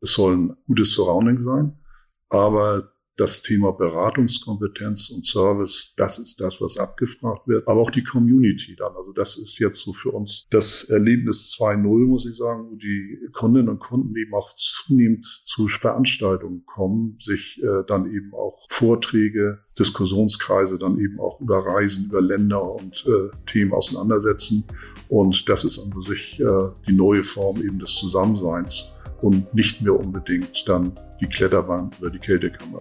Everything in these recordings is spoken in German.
Es soll ein gutes Surrounding sein, aber das Thema Beratungskompetenz und Service, das ist das, was abgefragt wird. Aber auch die Community dann. Also das ist jetzt so für uns das Erlebnis 2.0, muss ich sagen, wo die Kundinnen und Kunden eben auch zunehmend zu Veranstaltungen kommen, sich äh, dann eben auch Vorträge, Diskussionskreise dann eben auch über Reisen, über Länder und äh, Themen auseinandersetzen. Und das ist an sich äh, die neue Form eben des Zusammenseins und nicht mehr unbedingt dann die Kletterwand oder die Kältekammer.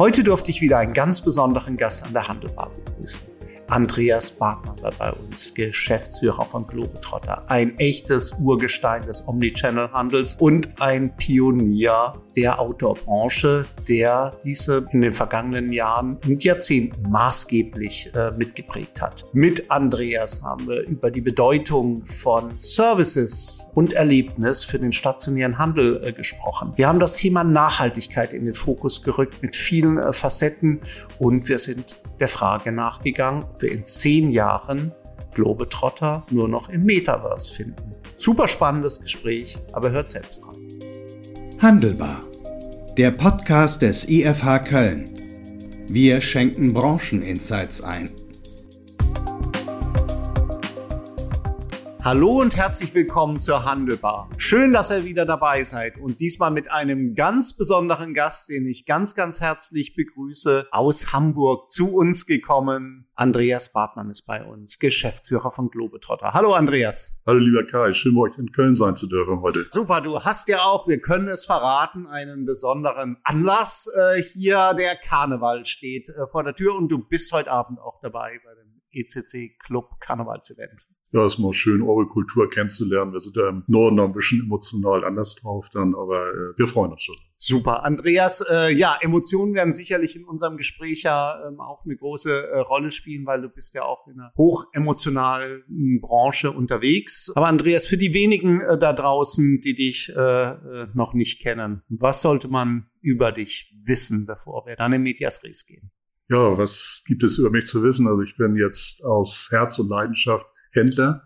Heute durfte ich wieder einen ganz besonderen Gast an der Handelbar begrüßen. Andreas Bartmann war bei uns, Geschäftsführer von Globetrotter. Ein echtes Urgestein des Omnichannel-Handels und ein Pionier der Outdoor-Branche, der diese in den vergangenen Jahren und Jahrzehnten maßgeblich äh, mitgeprägt hat. Mit Andreas haben wir über die Bedeutung von Services und Erlebnis für den stationären Handel äh, gesprochen. Wir haben das Thema Nachhaltigkeit in den Fokus gerückt mit vielen äh, Facetten und wir sind der Frage nachgegangen, ob wir in zehn Jahren Globetrotter nur noch im Metaverse finden. Super spannendes Gespräch, aber hört selbst dran. Handelbar. Der Podcast des IFH Köln. Wir schenken Brancheninsights ein. Hallo und herzlich willkommen zur Handelbar. Schön, dass ihr wieder dabei seid und diesmal mit einem ganz besonderen Gast, den ich ganz, ganz herzlich begrüße, aus Hamburg zu uns gekommen. Andreas Bartmann ist bei uns, Geschäftsführer von Globetrotter. Hallo Andreas. Hallo lieber Kai, schön bei euch in Köln sein zu dürfen heute. Super, du hast ja auch, wir können es verraten, einen besonderen Anlass äh, hier. Der Karneval steht äh, vor der Tür und du bist heute Abend auch dabei bei dem ECC Club Karnevalsevent ja, ist mal schön, eure Kultur kennenzulernen. Wir sind ja im Norden noch ein bisschen emotional anders drauf dann, aber äh, wir freuen uns schon. Super. Andreas, äh, ja, Emotionen werden sicherlich in unserem Gespräch ja ähm, auch eine große äh, Rolle spielen, weil du bist ja auch in einer hochemotionalen Branche unterwegs. Aber Andreas, für die wenigen äh, da draußen, die dich äh, äh, noch nicht kennen, was sollte man über dich wissen, bevor wir dann in Medias Res gehen? Ja, was gibt es über mich zu wissen? Also ich bin jetzt aus Herz und Leidenschaft Händler,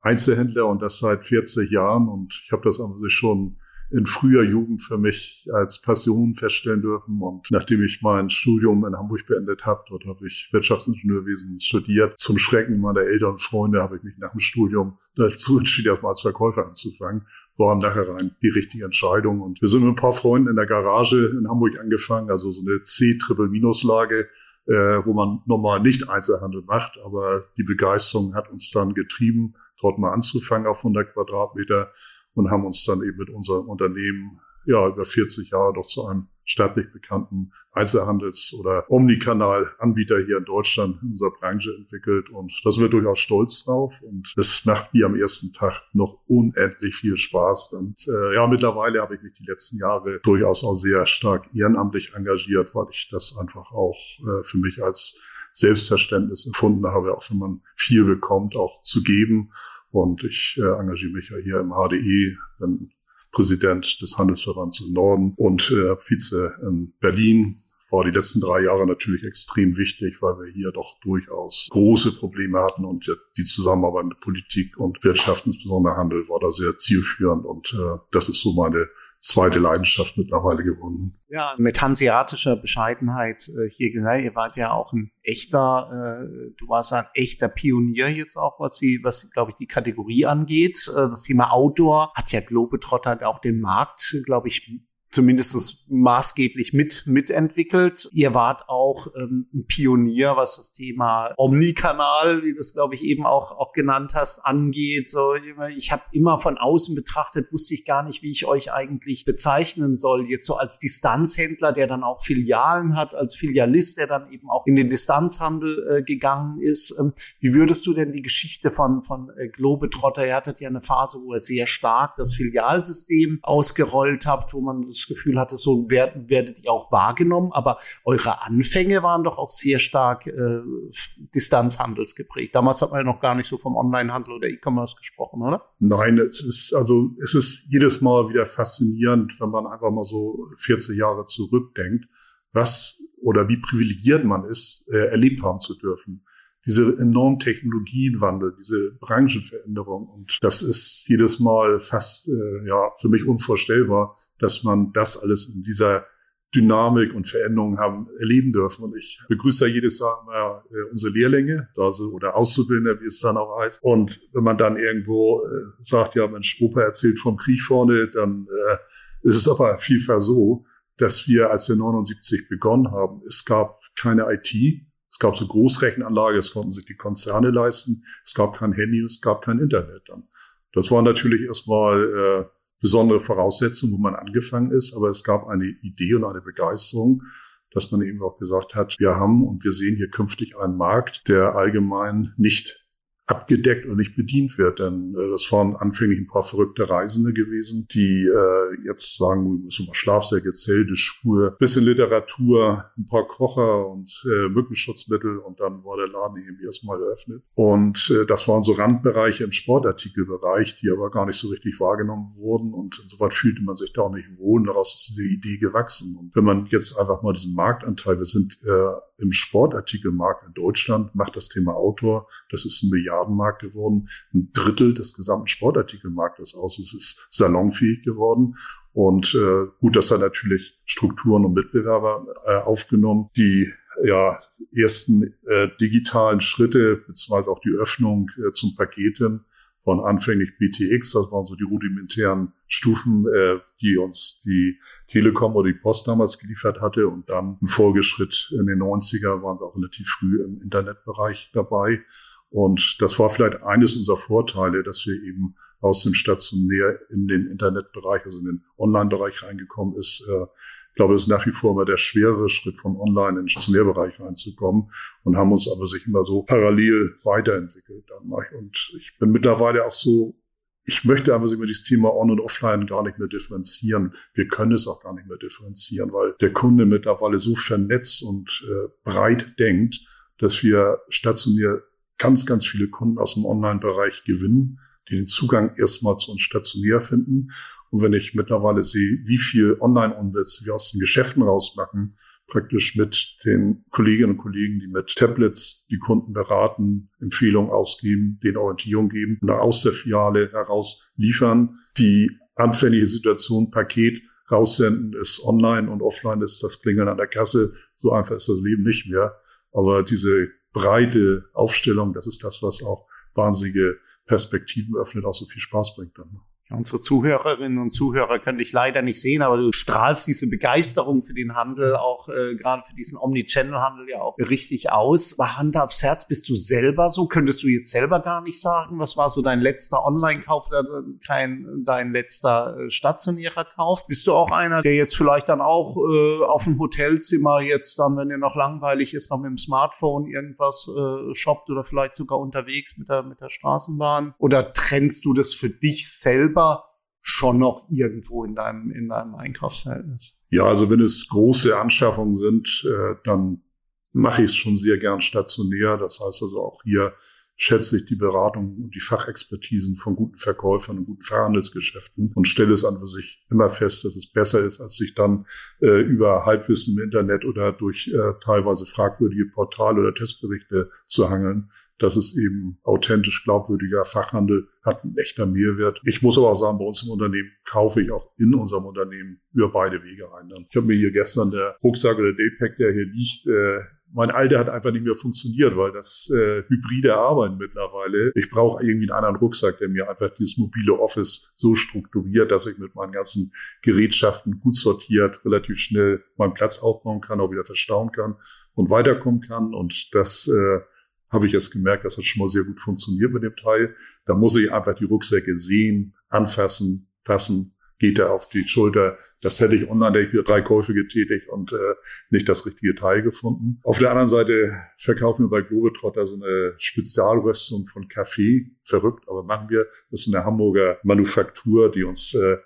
Einzelhändler und das seit 40 Jahren. Und ich habe das also schon in früher Jugend für mich als Passion feststellen dürfen. Und nachdem ich mein Studium in Hamburg beendet habe, dort habe ich Wirtschaftsingenieurwesen studiert. Zum Schrecken meiner Eltern und Freunde habe ich mich nach dem Studium dazu entschieden, erstmal als Verkäufer anzufangen. War nachher rein die richtige Entscheidung. Und wir sind mit ein paar Freunden in der Garage in Hamburg angefangen, also so eine C-Triple-Minus-Lage äh, wo man normal nicht Einzelhandel macht. Aber die Begeisterung hat uns dann getrieben, dort mal anzufangen auf 100 Quadratmeter und haben uns dann eben mit unserem Unternehmen ja über 40 Jahre doch zu einem staatlich bekannten Einzelhandels- oder Omnikanal-Anbieter hier in Deutschland in unserer Branche entwickelt. Und da sind wir durchaus stolz drauf. Und es macht mir am ersten Tag noch unendlich viel Spaß. Und äh, ja, mittlerweile habe ich mich die letzten Jahre durchaus auch sehr stark ehrenamtlich engagiert, weil ich das einfach auch äh, für mich als Selbstverständnis empfunden habe, auch wenn man viel bekommt, auch zu geben. Und ich äh, engagiere mich ja hier im HDE, bin Präsident des Handelsverbands im Norden und äh, Vize in Berlin. War die letzten drei Jahre natürlich extrem wichtig, weil wir hier doch durchaus große Probleme hatten und die Zusammenarbeit mit Politik und Wirtschaft, insbesondere Handel, war da sehr zielführend und äh, das ist so meine zweite Leidenschaft mittlerweile gewonnen. Ja, mit hanseatischer Bescheidenheit äh, hier gesagt, ihr wart ja auch ein echter, äh, du warst ein echter Pionier jetzt auch, was sie, was glaube ich die Kategorie angeht. Äh, das Thema Outdoor hat ja Globetrotter auch den Markt, glaube ich, zumindest maßgeblich mit mitentwickelt. Ihr wart auch ähm, ein Pionier, was das Thema Omnikanal, wie das glaube ich eben auch auch genannt hast, angeht. So, ich habe immer von außen betrachtet, wusste ich gar nicht, wie ich euch eigentlich bezeichnen soll. Jetzt so als Distanzhändler, der dann auch Filialen hat, als Filialist, der dann eben auch in den Distanzhandel äh, gegangen ist. Ähm, wie würdest du denn die Geschichte von von äh, Globetrotter? Ihr hattet ja eine Phase, wo ihr sehr stark das Filialsystem ausgerollt habt, wo man das Gefühl hatte, so werdet, werdet ihr auch wahrgenommen. Aber eure Anfänge waren doch auch sehr stark äh, Distanzhandels geprägt. Damals hat man ja noch gar nicht so vom Onlinehandel oder E-Commerce gesprochen, oder? Nein, es ist also es ist jedes Mal wieder faszinierend, wenn man einfach mal so 40 Jahre zurückdenkt, was oder wie privilegiert man ist, äh, erlebt haben zu dürfen diese enormen Technologienwandel, diese Branchenveränderung. Und das ist jedes Mal fast äh, ja für mich unvorstellbar, dass man das alles in dieser Dynamik und Veränderung haben erleben dürfen. Und ich begrüße jedes Jahr immer äh, unsere Lehrlinge, also oder Auszubildende, wie es dann auch heißt. Und wenn man dann irgendwo äh, sagt, ja, Mensch, Opa erzählt vom Krieg vorne, dann äh, ist es aber vielfach so, dass wir, als wir 79 begonnen haben, es gab keine IT, es gab so Großrechenanlage, das konnten sich die Konzerne leisten. Es gab kein Handy, es gab kein Internet dann. Das war natürlich erstmal äh, besondere Voraussetzungen, wo man angefangen ist, aber es gab eine Idee und eine Begeisterung, dass man eben auch gesagt hat, wir haben und wir sehen hier künftig einen Markt, der allgemein nicht abgedeckt und nicht bedient wird. Denn äh, das waren anfänglich ein paar verrückte Reisende gewesen, die äh, jetzt sagen, wir müssen mal Schlafsäcke, Zelte, Schuhe, bisschen Literatur, ein paar Kocher und äh, Mückenschutzmittel und dann war der Laden irgendwie erstmal eröffnet. Und äh, das waren so Randbereiche im Sportartikelbereich, die aber gar nicht so richtig wahrgenommen wurden und insoweit fühlte man sich da auch nicht wohl und daraus ist diese Idee gewachsen. Und wenn man jetzt einfach mal diesen Marktanteil, wir sind äh, im Sportartikelmarkt in Deutschland, macht das Thema Outdoor, das ist ein Milliarden Milliardenmarkt geworden, ein Drittel des gesamten Sportartikelmarktes aus. Es ist salonfähig geworden. Und äh, gut, das hat natürlich Strukturen und Mitbewerber äh, aufgenommen, die ja ersten äh, digitalen Schritte beziehungsweise auch die Öffnung äh, zum Paketen waren anfänglich BTX, das waren so die rudimentären Stufen, äh, die uns die Telekom oder die Post damals geliefert hatte. Und dann im Folgeschritt in den 90er waren wir auch relativ früh im Internetbereich dabei. Und das war vielleicht eines unserer Vorteile, dass wir eben aus dem Stationär in den Internetbereich, also in den Online-Bereich reingekommen ist. Äh, ich glaube, es ist nach wie vor immer der schwerere Schritt von Online in den Stationärbereich reinzukommen und haben uns aber sich immer so parallel weiterentwickelt. Und ich bin mittlerweile auch so, ich möchte einfach über dieses Thema On- und Offline gar nicht mehr differenzieren. Wir können es auch gar nicht mehr differenzieren, weil der Kunde mittlerweile so vernetzt und äh, breit denkt, dass wir stationär ganz, ganz viele Kunden aus dem Online-Bereich gewinnen, die den Zugang erstmal zu uns stationär finden. Und wenn ich mittlerweile sehe, wie viel Online-Umsätze wir aus den Geschäften rausmachen, praktisch mit den Kolleginnen und Kollegen, die mit Tablets die Kunden beraten, Empfehlungen ausgeben, den Orientierung geben und aus der Filiale heraus liefern, die anfällige Situation Paket raussenden, ist online und offline ist das Klingeln an der Kasse. So einfach ist das Leben nicht mehr. Aber diese breite Aufstellung, das ist das, was auch wahnsinnige Perspektiven öffnet, auch so viel Spaß bringt dann. Unsere Zuhörerinnen und Zuhörer können dich leider nicht sehen, aber du strahlst diese Begeisterung für den Handel, auch äh, gerade für diesen Omnichannel-Handel ja auch richtig aus. Bei Hand aufs Herz bist du selber so? Könntest du jetzt selber gar nicht sagen, was war so dein letzter Online-Kauf oder kein dein letzter äh, stationärer Kauf? Bist du auch einer, der jetzt vielleicht dann auch äh, auf dem Hotelzimmer jetzt dann, wenn dir noch langweilig ist, noch mit dem Smartphone irgendwas äh, shoppt oder vielleicht sogar unterwegs mit der mit der Straßenbahn? Oder trennst du das für dich selber? Selber schon noch irgendwo in deinem, in deinem Einkaufsverhältnis? Ja, also wenn es große Anschaffungen sind, äh, dann mache ich es schon sehr gern stationär. Das heißt also auch hier schätze ich die Beratung und die Fachexpertisen von guten Verkäufern und guten Verhandelsgeschäften und stelle es an für sich immer fest, dass es besser ist, als sich dann äh, über Halbwissen im Internet oder durch äh, teilweise fragwürdige Portale oder Testberichte zu hangeln. Das ist eben authentisch glaubwürdiger Fachhandel, hat ein echter Mehrwert. Ich muss aber auch sagen, bei uns im Unternehmen kaufe ich auch in unserem Unternehmen über beide Wege ein. Ich habe mir hier gestern der Rucksack oder Daypack, der hier liegt, äh, mein Alter hat einfach nicht mehr funktioniert, weil das äh, hybride Arbeiten mittlerweile. Ich brauche irgendwie einen anderen Rucksack, der mir einfach dieses mobile Office so strukturiert, dass ich mit meinen ganzen Gerätschaften gut sortiert, relativ schnell meinen Platz aufbauen kann, auch wieder verstauen kann und weiterkommen kann. Und das äh, habe ich jetzt gemerkt, das hat schon mal sehr gut funktioniert mit dem Teil. Da muss ich einfach die Rucksäcke sehen, anfassen, passen, geht er auf die Schulter. Das hätte ich online, drei Käufe getätigt und äh, nicht das richtige Teil gefunden. Auf der anderen Seite verkaufen wir bei Globetrotter so eine Spezialröstung von Kaffee. Verrückt, aber machen wir. Das ist eine Hamburger Manufaktur, die uns äh,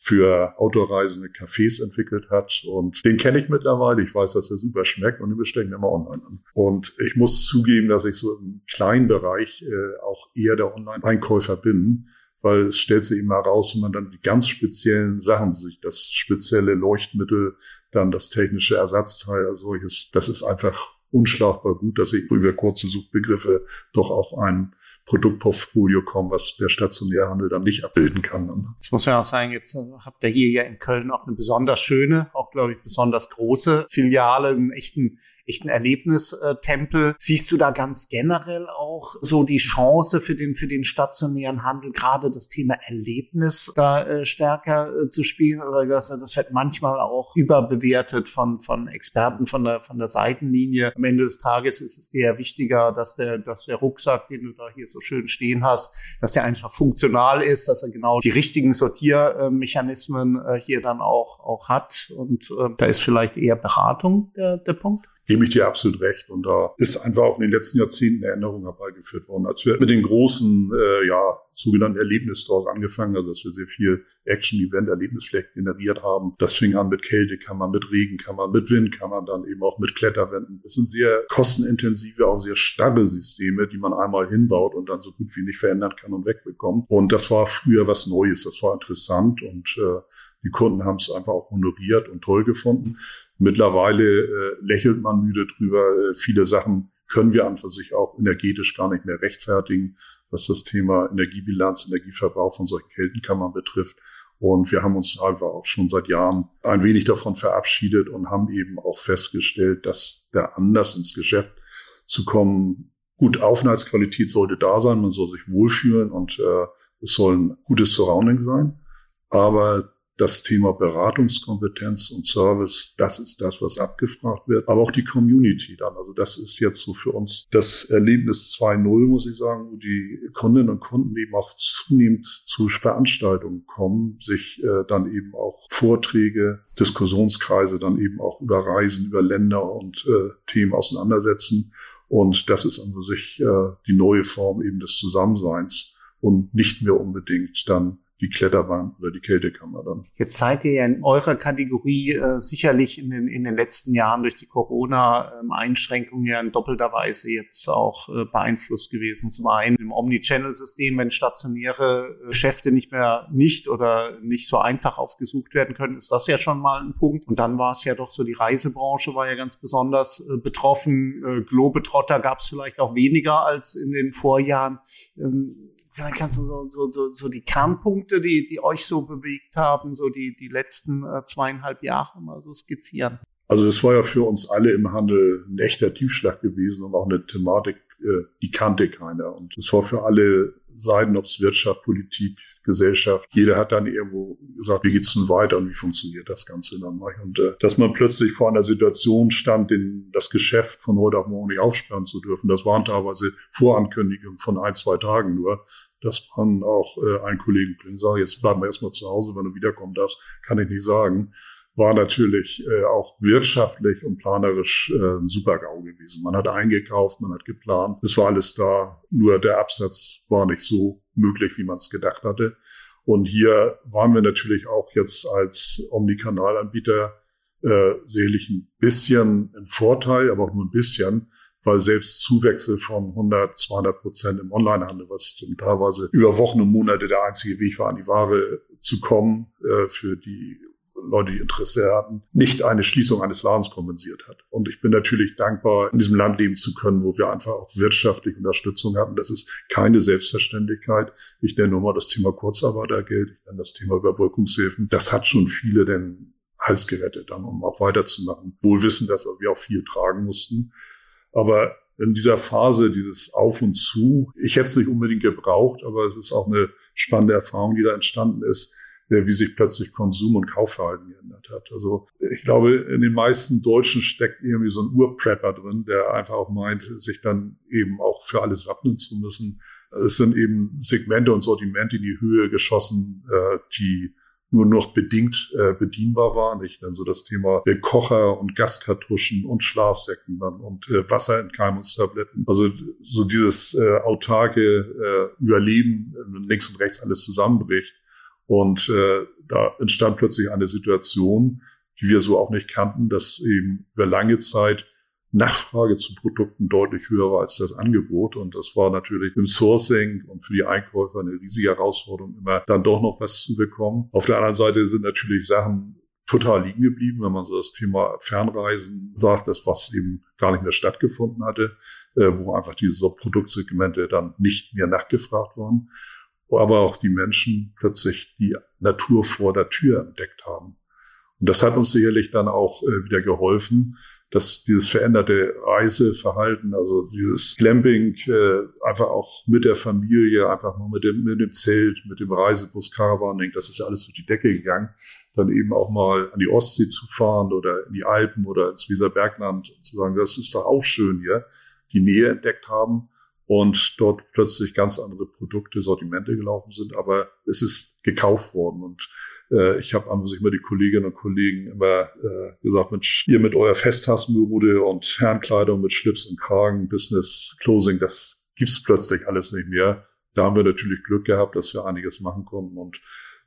für Autoreisende Cafés entwickelt hat. Und den kenne ich mittlerweile. Ich weiß, dass er super schmeckt und den bestellen immer online an. Und ich muss zugeben, dass ich so im kleinen Bereich äh, auch eher der Online-Einkäufer bin, weil es stellt sich immer raus, wenn man dann die ganz speziellen Sachen, sich das spezielle Leuchtmittel, dann das technische Ersatzteil als solches, das ist einfach unschlagbar gut, dass ich über kurze Suchbegriffe doch auch ein Produktportfolio kommen, was der stationäre Handel dann nicht abbilden kann. Jetzt muss man auch sagen, jetzt äh, habt ihr hier ja in Köln auch eine besonders schöne, auch glaube ich besonders große Filiale, einen echten echten Erlebnistempel. Siehst du da ganz generell auch so die Chance für den, für den stationären Handel, gerade das Thema Erlebnis da äh, stärker äh, zu spielen? Oder das, wird manchmal auch überbewertet von, von Experten von der, von der Seitenlinie. Am Ende des Tages ist es dir ja wichtiger, dass der, dass der Rucksack, den du da hier so schön stehen hast, dass der einfach funktional ist, dass er genau die richtigen Sortiermechanismen äh, hier dann auch, auch hat. Und äh, da ist vielleicht eher Beratung der, der Punkt gebe ich dir absolut recht. Und da ist einfach auch in den letzten Jahrzehnten eine Änderung herbeigeführt worden. Als wir mit den großen, äh, ja, sogenannten Erlebnisstores angefangen, also dass wir sehr viel Action-Event, Erlebnisflächen generiert haben. Das fing an mit Kältekammer, mit Regenkammer, mit Windkammer, dann eben auch mit Kletterwänden. Das sind sehr kostenintensive, auch sehr starre Systeme, die man einmal hinbaut und dann so gut wie nicht verändern kann und wegbekommt. Und das war früher was Neues, das war interessant und äh, die Kunden haben es einfach auch honoriert und toll gefunden. Mittlerweile äh, lächelt man müde drüber. Äh, viele Sachen können wir an für sich auch energetisch gar nicht mehr rechtfertigen, was das Thema Energiebilanz, Energieverbrauch von solchen Kältenkammern betrifft. Und wir haben uns einfach auch schon seit Jahren ein wenig davon verabschiedet und haben eben auch festgestellt, dass der Anlass ins Geschäft zu kommen, gut, Aufenthaltsqualität sollte da sein, man soll sich wohlfühlen und äh, es soll ein gutes Surrounding sein. Aber das Thema Beratungskompetenz und Service, das ist das, was abgefragt wird. Aber auch die Community dann. Also das ist jetzt so für uns das Erlebnis 2.0, muss ich sagen, wo die Kundinnen und Kunden eben auch zunehmend zu Veranstaltungen kommen, sich äh, dann eben auch Vorträge, Diskussionskreise dann eben auch über Reisen, über Länder und äh, Themen auseinandersetzen. Und das ist an sich äh, die neue Form eben des Zusammenseins und nicht mehr unbedingt dann die Kletterbahn oder die Kältekammer dann. Jetzt seid ihr ja in eurer Kategorie äh, sicherlich in den, in den letzten Jahren durch die Corona-Einschränkungen ja in doppelter Weise jetzt auch äh, beeinflusst gewesen. Zum einen im Omnichannel-System, wenn stationäre äh, Geschäfte nicht mehr nicht oder nicht so einfach aufgesucht werden können, ist das ja schon mal ein Punkt. Und dann war es ja doch so, die Reisebranche war ja ganz besonders äh, betroffen. Äh, Globetrotter gab es vielleicht auch weniger als in den Vorjahren. Ähm, dann kannst du so, so, so, so die Kernpunkte, die, die euch so bewegt haben, so die, die letzten äh, zweieinhalb Jahre mal so skizzieren. Also das war ja für uns alle im Handel ein echter Tiefschlag gewesen und auch eine Thematik, äh, die kannte keiner. Und es war für alle Seiten, ob es Wirtschaft, Politik, Gesellschaft, jeder hat dann irgendwo gesagt, wie geht's denn weiter und wie funktioniert das Ganze dann? Und äh, dass man plötzlich vor einer Situation stand, den, das Geschäft von heute auf morgen nicht aufsperren zu dürfen, das waren teilweise Vorankündigungen von ein, zwei Tagen nur dass man auch äh, einen Kollegen sagt, jetzt bleiben wir erstmal zu Hause, wenn du wiederkommen darfst, kann ich nicht sagen, war natürlich äh, auch wirtschaftlich und planerisch äh, ein Super-GAU gewesen. Man hat eingekauft, man hat geplant, es war alles da, nur der Absatz war nicht so möglich, wie man es gedacht hatte. Und hier waren wir natürlich auch jetzt als Omnikanalanbieter äh, sicherlich ein bisschen ein Vorteil, aber auch nur ein bisschen, weil selbst Zuwächse von 100, 200 Prozent im Onlinehandel, was teilweise über Wochen und Monate der einzige Weg war, an die Ware zu kommen, äh, für die Leute, die Interesse hatten, nicht eine Schließung eines Ladens kompensiert hat. Und ich bin natürlich dankbar, in diesem Land leben zu können, wo wir einfach auch wirtschaftliche Unterstützung hatten. Das ist keine Selbstverständlichkeit. Ich nenne nur mal das Thema Kurzarbeitergeld, ich nenne das Thema Überbrückungshilfen. Das hat schon viele denn Hals gerettet, dann, um auch weiterzumachen. Wohl wissen, dass wir auch viel tragen mussten. Aber in dieser Phase, dieses Auf und Zu, ich hätte es nicht unbedingt gebraucht, aber es ist auch eine spannende Erfahrung, die da entstanden ist, wie sich plötzlich Konsum und Kaufverhalten geändert hat. Also ich glaube, in den meisten Deutschen steckt irgendwie so ein Urprepper drin, der einfach auch meint, sich dann eben auch für alles wappnen zu müssen. Es sind eben Segmente und Sortimente in die Höhe geschossen, äh, die nur noch bedingt äh, bedienbar waren. Ich dann so das Thema Kocher und Gaskartuschen und Schlafsäcken dann und äh, Wasserentkeimungstabletten. Also so dieses äh, autarke äh, Überleben, äh, links und rechts alles zusammenbricht. Und äh, da entstand plötzlich eine Situation, die wir so auch nicht kannten, dass eben über lange Zeit Nachfrage zu Produkten deutlich höher war als das Angebot. Und das war natürlich im Sourcing und für die Einkäufer eine riesige Herausforderung, immer dann doch noch was zu bekommen. Auf der anderen Seite sind natürlich Sachen total liegen geblieben, wenn man so das Thema Fernreisen sagt, das was eben gar nicht mehr stattgefunden hatte, äh, wo einfach diese Produktsegmente dann nicht mehr nachgefragt waren, aber auch die Menschen plötzlich die Natur vor der Tür entdeckt haben. Und das hat uns sicherlich dann auch äh, wieder geholfen, dass dieses veränderte Reiseverhalten, also dieses Glamping, äh, einfach auch mit der Familie, einfach mal mit dem, mit dem Zelt, mit dem Reisebus, Caravaning, das ist ja alles durch die Decke gegangen. Dann eben auch mal an die Ostsee zu fahren oder in die Alpen oder ins Wieserbergland und zu sagen, das ist doch auch schön hier, die Nähe entdeckt haben und dort plötzlich ganz andere Produkte, Sortimente gelaufen sind, aber es ist gekauft worden. Und äh, ich habe an sich immer die Kolleginnen und Kollegen immer äh, gesagt, Mensch, ihr mit eurer Festtagsmode und Herrenkleidung mit Schlips und Kragen, Business Closing, das gibt's plötzlich alles nicht mehr. Da haben wir natürlich Glück gehabt, dass wir einiges machen konnten. Und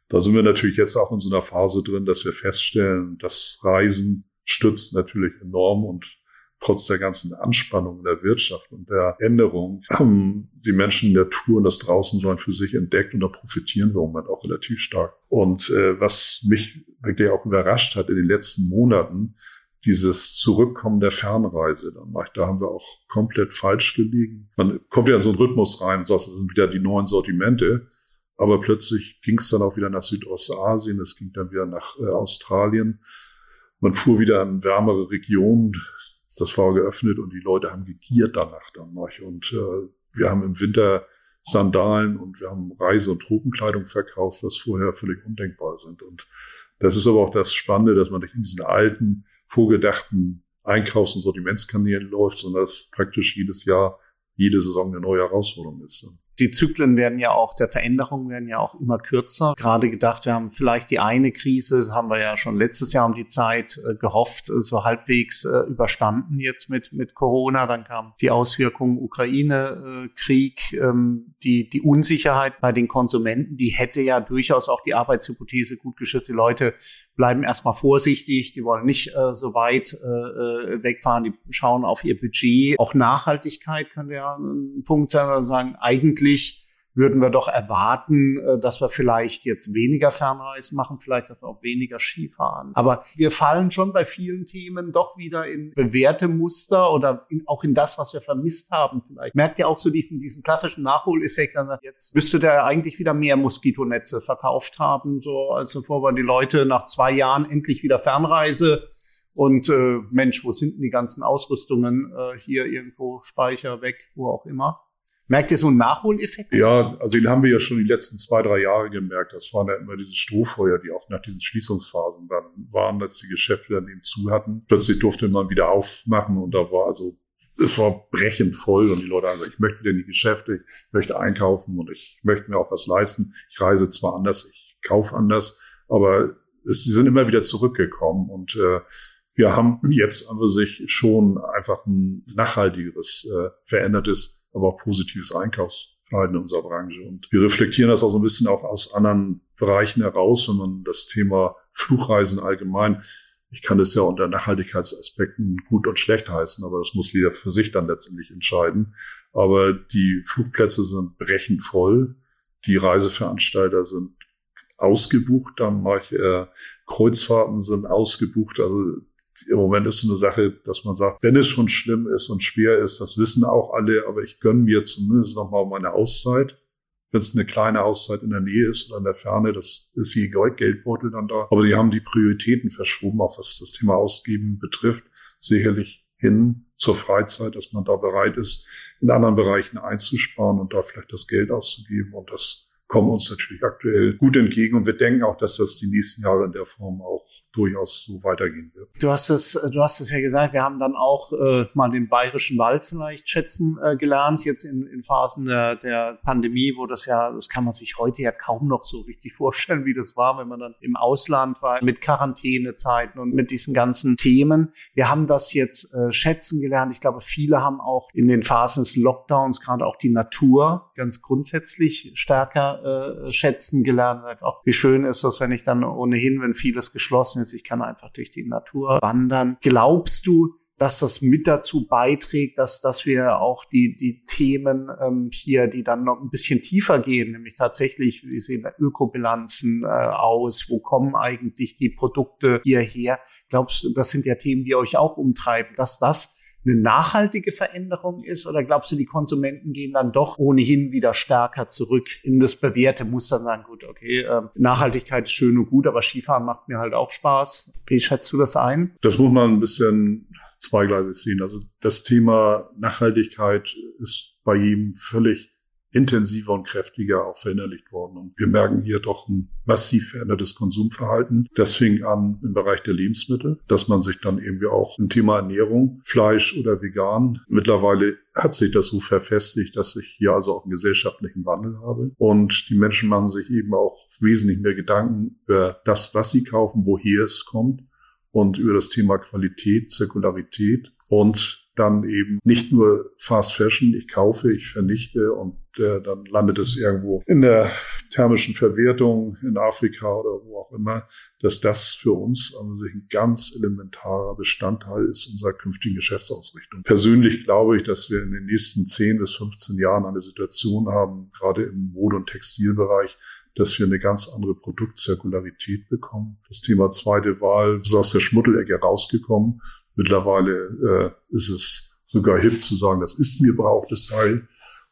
da sind wir natürlich jetzt auch in so einer Phase drin, dass wir feststellen, das Reisen stützt natürlich enorm. Und trotz der ganzen Anspannung der Wirtschaft und der Änderung haben die Menschen in der Tour und das Draußensein für sich entdeckt und da profitieren wir im Moment auch relativ stark. Und äh, was mich wirklich auch überrascht hat in den letzten Monaten, dieses Zurückkommen der Fernreise. Da haben wir auch komplett falsch gelegen. Man kommt ja in so einen Rhythmus rein, das sind wieder die neuen Sortimente. Aber plötzlich ging es dann auch wieder nach Südostasien, es ging dann wieder nach äh, Australien. Man fuhr wieder in wärmere Regionen das war geöffnet und die Leute haben gegiert danach dann noch. Und äh, wir haben im Winter Sandalen und wir haben Reise- und Tropenkleidung verkauft, was vorher völlig undenkbar sind. Und das ist aber auch das Spannende, dass man nicht in diesen alten, vorgedachten Einkaufs- und Sortimentskanälen läuft, sondern dass praktisch jedes Jahr, jede Saison eine neue Herausforderung ist die Zyklen werden ja auch, der Veränderungen werden ja auch immer kürzer. Gerade gedacht, wir haben vielleicht die eine Krise, haben wir ja schon letztes Jahr um die Zeit äh, gehofft, äh, so halbwegs äh, überstanden jetzt mit, mit Corona. Dann kam die Auswirkungen Ukraine-Krieg, ähm, die, die Unsicherheit bei den Konsumenten, die hätte ja durchaus auch die Arbeitshypothese gut geschützt. Die Leute bleiben erstmal vorsichtig, die wollen nicht äh, so weit äh, wegfahren, die schauen auf ihr Budget. Auch Nachhaltigkeit könnte ja ein Punkt sein, sagen, eigentlich eigentlich würden wir doch erwarten, äh, dass wir vielleicht jetzt weniger Fernreisen machen, vielleicht dass wir auch weniger Skifahren. Aber wir fallen schon bei vielen Themen doch wieder in bewährte Muster oder in, auch in das, was wir vermisst haben vielleicht. Merkt ihr auch so diesen, diesen klassischen Nachholeffekt, dann jetzt müsste der eigentlich wieder mehr Moskitonetze verkauft haben, so als bevor wir die Leute nach zwei Jahren endlich wieder Fernreise und äh, Mensch, wo sind denn die ganzen Ausrüstungen äh, hier irgendwo Speicher weg, wo auch immer? Merkt ihr so einen Nachholeffekt? Ja, also den haben wir ja schon die letzten zwei, drei Jahre gemerkt. Das waren ja immer diese Strohfeuer, die auch nach diesen Schließungsphasen dann waren, als die Geschäfte dann eben zu hatten. Plötzlich durfte man wieder aufmachen und da war also es war brechend voll und die Leute haben gesagt, ich möchte wieder in die Geschäfte, ich möchte einkaufen und ich möchte mir auch was leisten. Ich reise zwar anders, ich kaufe anders, aber sie sind immer wieder zurückgekommen und äh, wir haben jetzt an sich schon einfach ein nachhaltigeres, äh, verändertes aber auch positives Einkaufsverhalten in unserer Branche. Und wir reflektieren das auch so ein bisschen auch aus anderen Bereichen heraus, wenn man das Thema Flugreisen allgemein, ich kann das ja unter Nachhaltigkeitsaspekten gut und schlecht heißen, aber das muss jeder für sich dann letztendlich entscheiden. Aber die Flugplätze sind brechend voll. Die Reiseveranstalter sind ausgebucht, dann manche äh, Kreuzfahrten sind ausgebucht. Also im Moment ist so eine Sache, dass man sagt, wenn es schon schlimm ist und schwer ist, das wissen auch alle, aber ich gönne mir zumindest noch mal meine Auszeit. Wenn es eine kleine Auszeit in der Nähe ist oder in der Ferne, das ist je Geldbeutel dann da. Aber die haben die Prioritäten verschoben, auch was das Thema Ausgeben betrifft, sicherlich hin zur Freizeit, dass man da bereit ist, in anderen Bereichen einzusparen und da vielleicht das Geld auszugeben. Und das kommen uns natürlich aktuell gut entgegen. Und wir denken auch, dass das die nächsten Jahre in der Form auch durchaus so weitergehen wird. Du hast es, du hast es ja gesagt, wir haben dann auch äh, mal den bayerischen Wald vielleicht schätzen äh, gelernt, jetzt in, in Phasen der, der Pandemie, wo das ja, das kann man sich heute ja kaum noch so richtig vorstellen, wie das war, wenn man dann im Ausland war, mit Quarantänezeiten und mit diesen ganzen Themen. Wir haben das jetzt äh, schätzen gelernt. Ich glaube, viele haben auch in den Phasen des Lockdowns gerade auch die Natur ganz grundsätzlich stärker äh, schätzen gelernt. Auch wie schön ist das, wenn ich dann ohnehin, wenn vieles geschlossen ist, ich kann einfach durch die Natur wandern. Glaubst du, dass das mit dazu beiträgt, dass, dass wir auch die, die Themen ähm, hier, die dann noch ein bisschen tiefer gehen, nämlich tatsächlich, wie sehen Ökobilanzen äh, aus, wo kommen eigentlich die Produkte hierher? Glaubst du, das sind ja Themen, die euch auch umtreiben, dass das eine nachhaltige Veränderung ist oder glaubst du, die Konsumenten gehen dann doch ohnehin wieder stärker zurück in das bewährte Muster und sagen, gut, okay, äh, Nachhaltigkeit ist schön und gut, aber Skifahren macht mir halt auch Spaß. Wie schätzt du das ein? Das muss man ein bisschen zweigleisig sehen. Also das Thema Nachhaltigkeit ist bei jedem völlig intensiver und kräftiger auch verinnerlicht worden. Und wir merken hier doch ein massiv verändertes Konsumverhalten. Das fing an im Bereich der Lebensmittel, dass man sich dann irgendwie auch im Thema Ernährung, Fleisch oder vegan, mittlerweile hat sich das so verfestigt, dass ich hier also auch einen gesellschaftlichen Wandel habe. Und die Menschen machen sich eben auch wesentlich mehr Gedanken über das, was sie kaufen, woher es kommt und über das Thema Qualität, Zirkularität und dann eben nicht nur Fast Fashion, ich kaufe, ich vernichte und äh, dann landet es irgendwo in der thermischen Verwertung in Afrika oder wo auch immer, dass das für uns also ein ganz elementarer Bestandteil ist unserer künftigen Geschäftsausrichtung. Persönlich glaube ich, dass wir in den nächsten 10 bis 15 Jahren eine Situation haben, gerade im Mode- und Textilbereich, dass wir eine ganz andere Produktzirkularität bekommen. Das Thema zweite Wahl ist aus der Schmuddelecke rausgekommen Mittlerweile äh, ist es sogar hip zu sagen, das ist ein gebrauchtes Teil.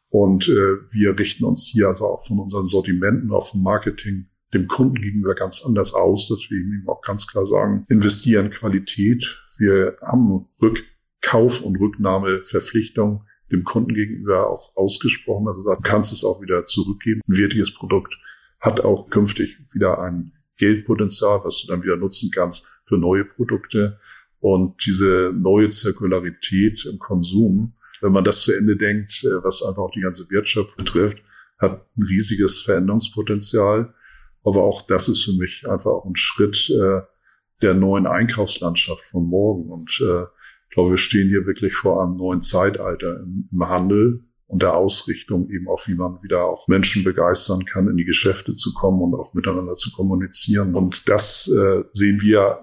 Und äh, wir richten uns hier also auch von unseren Sortimenten, auch vom Marketing dem Kunden gegenüber ganz anders aus, dass wir ihm auch ganz klar sagen, investieren Qualität. Wir haben Rückkauf- und Rücknahmeverpflichtung dem Kunden gegenüber auch ausgesprochen. Also sagt, kannst es auch wieder zurückgeben. Ein wertiges Produkt hat auch künftig wieder ein Geldpotenzial, was du dann wieder nutzen kannst für neue Produkte. Und diese neue Zirkularität im Konsum, wenn man das zu Ende denkt, äh, was einfach auch die ganze Wirtschaft betrifft, hat ein riesiges Veränderungspotenzial. Aber auch das ist für mich einfach auch ein Schritt äh, der neuen Einkaufslandschaft von morgen. Und äh, ich glaube, wir stehen hier wirklich vor einem neuen Zeitalter im, im Handel und der Ausrichtung eben auch, wie man wieder auch Menschen begeistern kann, in die Geschäfte zu kommen und auch miteinander zu kommunizieren. Und das äh, sehen wir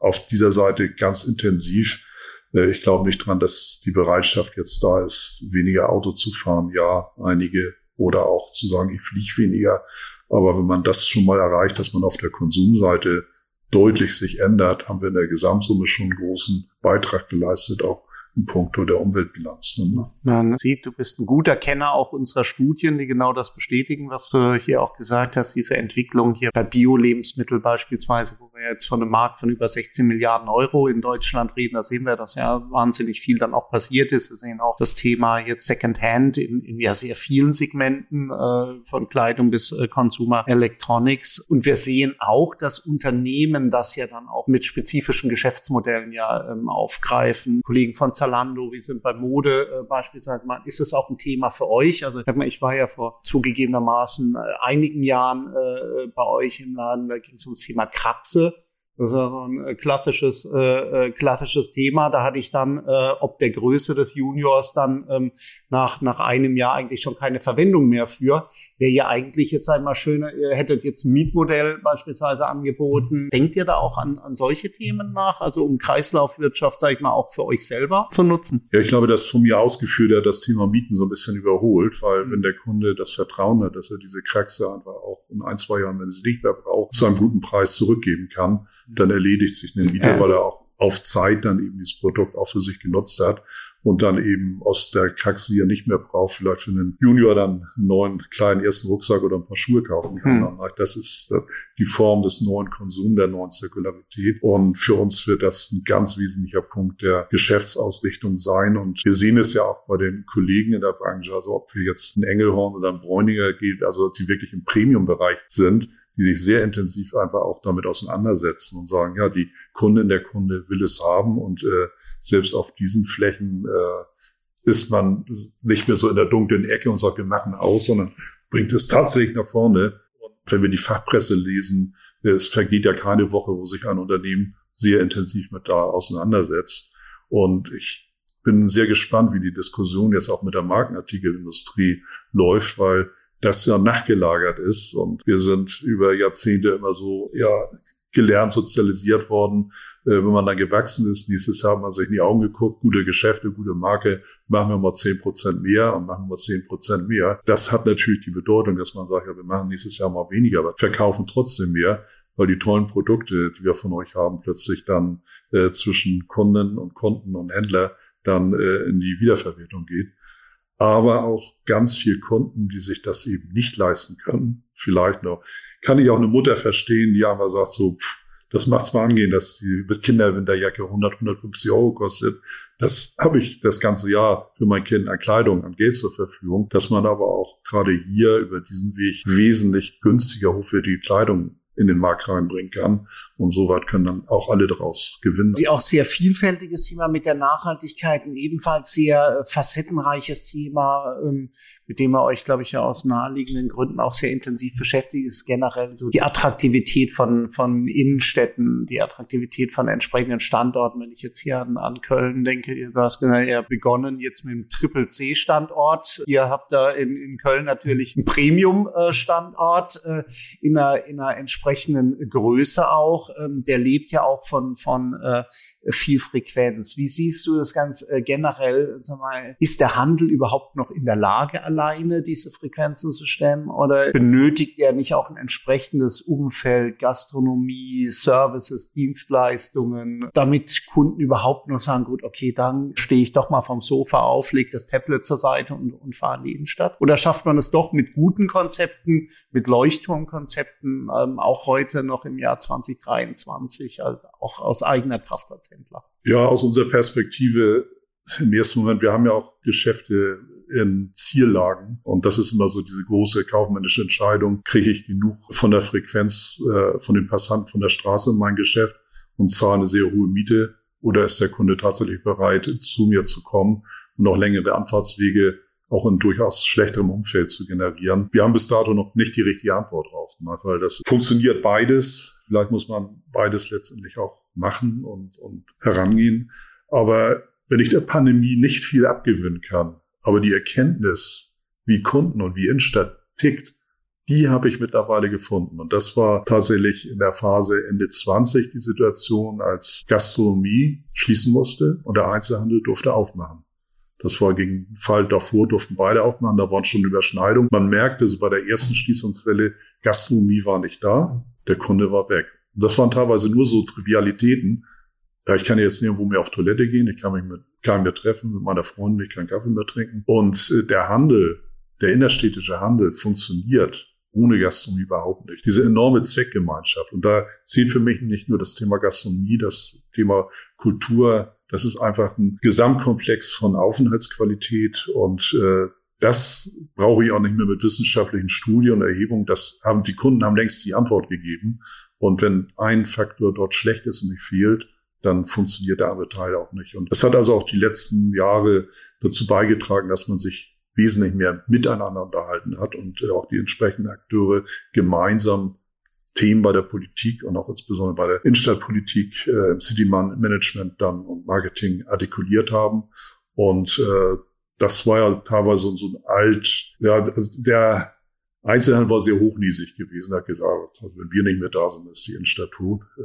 auf dieser Seite ganz intensiv. Äh, ich glaube nicht dran, dass die Bereitschaft jetzt da ist, weniger Auto zu fahren. Ja, einige oder auch zu sagen, ich fliege weniger. Aber wenn man das schon mal erreicht, dass man auf der Konsumseite deutlich sich ändert, haben wir in der Gesamtsumme schon einen großen Beitrag geleistet, auch in puncto der Umweltbilanz. Ne? Man sieht, du bist ein guter Kenner auch unserer Studien, die genau das bestätigen, was du hier auch gesagt hast, diese Entwicklung hier bei Bio-Lebensmittel beispielsweise, wo wir jetzt von einem Markt von über 16 Milliarden Euro in Deutschland reden, da sehen wir, dass ja wahnsinnig viel dann auch passiert ist. Wir sehen auch das Thema jetzt Secondhand in, in ja sehr vielen Segmenten, äh, von Kleidung bis äh, Consumer Electronics. Und wir sehen auch, dass Unternehmen das ja dann auch mit spezifischen Geschäftsmodellen ja ähm, aufgreifen. Kollegen von Zalando, wir sind bei Mode äh, beispielsweise mal. Ist es auch ein Thema für euch? Also ich war ja vor zugegebenermaßen äh, einigen Jahren äh, bei euch im Laden, da ging es ums Thema Kratze. Das ist so ein äh, klassisches, äh, äh, klassisches Thema. Da hatte ich dann, äh, ob der Größe des Juniors dann ähm, nach, nach einem Jahr eigentlich schon keine Verwendung mehr für. Wäre ja eigentlich jetzt einmal schöner, ihr hättet jetzt ein Mietmodell beispielsweise angeboten. Denkt ihr da auch an, an solche Themen nach? Also um Kreislaufwirtschaft, sag ich mal, auch für euch selber zu nutzen? Ja, ich glaube, dass von mir ausgeführt hat das Thema Mieten so ein bisschen überholt, weil mhm. wenn der Kunde das Vertrauen hat, dass er diese Kraxe einfach auch in ein, zwei Jahren, wenn es nicht mehr braucht, zu einem guten Preis zurückgeben kann, dann erledigt sich ein Video, weil er auch auf Zeit dann eben dieses Produkt auch für sich genutzt hat und dann eben aus der die er nicht mehr braucht, vielleicht für einen Junior dann einen neuen kleinen ersten Rucksack oder ein paar Schuhe kaufen kann. Hm. Das ist die Form des neuen Konsums, der neuen Zirkularität. Und für uns wird das ein ganz wesentlicher Punkt der Geschäftsausrichtung sein. Und wir sehen es ja auch bei den Kollegen in der Branche, also ob wir jetzt ein Engelhorn oder ein Bräuninger gilt, also die wirklich im Premium-Bereich sind, die sich sehr intensiv einfach auch damit auseinandersetzen und sagen, ja, die Kundin, der Kunde will es haben und äh, selbst auf diesen Flächen äh, ist man nicht mehr so in der dunklen Ecke und sagt, wir machen aus, sondern bringt es tatsächlich nach vorne. Und wenn wir die Fachpresse lesen, es vergeht ja keine Woche, wo sich ein Unternehmen sehr intensiv mit da auseinandersetzt. Und ich bin sehr gespannt, wie die Diskussion jetzt auch mit der Markenartikelindustrie läuft, weil das ja nachgelagert ist. Und wir sind über Jahrzehnte immer so, ja, gelernt, sozialisiert worden. Äh, wenn man dann gewachsen ist, nächstes Jahr hat man sich in die Augen geguckt, gute Geschäfte, gute Marke, machen wir mal zehn Prozent mehr und machen wir zehn Prozent mehr. Das hat natürlich die Bedeutung, dass man sagt, ja, wir machen nächstes Jahr mal weniger, aber verkaufen trotzdem mehr, weil die tollen Produkte, die wir von euch haben, plötzlich dann äh, zwischen Kunden und Kunden und Händler dann äh, in die Wiederverwertung geht aber auch ganz viel Kunden, die sich das eben nicht leisten können. Vielleicht noch. Kann ich auch eine Mutter verstehen, die einfach sagt so, pff, das macht's mal angehen, dass die Kinderwinterjacke 100, 150 Euro kostet. Das habe ich das ganze Jahr für mein Kind an Kleidung, an Geld zur Verfügung, dass man aber auch gerade hier über diesen Weg wesentlich günstiger hochwertige Kleidung in den Markt reinbringen kann. Und so weit können dann auch alle daraus gewinnen. Wie auch sehr vielfältiges Thema mit der Nachhaltigkeit, ein ebenfalls sehr facettenreiches Thema, ähm, mit dem ihr euch, glaube ich, ja aus naheliegenden Gründen auch sehr intensiv beschäftigt, ist generell so die Attraktivität von, von Innenstädten, die Attraktivität von entsprechenden Standorten. Wenn ich jetzt hier an, an Köln denke, du hast genau ja begonnen jetzt mit dem Triple-C-Standort. Ihr habt da in, in Köln natürlich einen Premium-Standort äh, in einer, in einer entsprechenden Größe auch. Ähm, der lebt ja auch von, von äh, viel Frequenz. Wie siehst du das ganz äh, generell? Mal, ist der Handel überhaupt noch in der Lage, alleine diese Frequenzen zu stemmen oder benötigt er nicht auch ein entsprechendes Umfeld, Gastronomie, Services, Dienstleistungen, damit Kunden überhaupt noch sagen, gut, okay, dann stehe ich doch mal vom Sofa auf, lege das Tablet zur Seite und, und fahre in die Innenstadt? Oder schafft man es doch mit guten Konzepten, mit Leuchtturmkonzepten, ähm, auch heute noch im Jahr 2023, also auch aus eigener Kraft als Händler? Ja, aus unserer Perspektive im ersten Moment, wir haben ja auch Geschäfte in Ziellagen und das ist immer so diese große kaufmännische Entscheidung, kriege ich genug von der Frequenz äh, von den Passanten von der Straße in mein Geschäft und zahle eine sehr hohe Miete oder ist der Kunde tatsächlich bereit, zu mir zu kommen und auch längere Anfahrtswege auch in durchaus schlechterem Umfeld zu generieren. Wir haben bis dato noch nicht die richtige Antwort drauf, ne, weil das funktioniert beides. Vielleicht muss man beides letztendlich auch machen und, und herangehen. Aber wenn ich der Pandemie nicht viel abgewinnen kann, aber die Erkenntnis, wie Kunden und wie Innenstadt tickt, die habe ich mittlerweile gefunden. Und das war tatsächlich in der Phase Ende 20 die Situation, als Gastronomie schließen musste und der Einzelhandel durfte aufmachen. Das war gegen Fall davor, durften beide aufmachen, da waren schon Überschneidungen. Man merkte so bei der ersten Schließungswelle, Gastronomie war nicht da, der Kunde war weg. Das waren teilweise nur so Trivialitäten, ja, ich kann jetzt nirgendwo mehr auf Toilette gehen, ich kann mich mit keinem mehr treffen, mit meiner Freundin, ich kann Kaffee mehr trinken. Und äh, der Handel, der innerstädtische Handel funktioniert ohne Gastronomie überhaupt nicht. Diese enorme Zweckgemeinschaft. Und da zählt für mich nicht nur das Thema Gastronomie, das Thema Kultur. Das ist einfach ein Gesamtkomplex von Aufenthaltsqualität und äh, das brauche ich auch nicht mehr mit wissenschaftlichen Studien und Erhebungen. Das haben die Kunden haben längst die Antwort gegeben. Und wenn ein Faktor dort schlecht ist und nicht fehlt, dann funktioniert der andere Teil auch nicht. Und das hat also auch die letzten Jahre dazu beigetragen, dass man sich wesentlich mehr miteinander unterhalten hat und äh, auch die entsprechenden Akteure gemeinsam Themen bei der Politik und auch insbesondere bei der Innenstadtpolitik, äh, im City Management dann und Marketing artikuliert haben. Und äh, das war ja teilweise so ein alt, ja, also der Einzelhandel war sehr hochnäsig gewesen, hat gesagt, wenn wir nicht mehr da sind, ist die Innenstadt tot. Äh,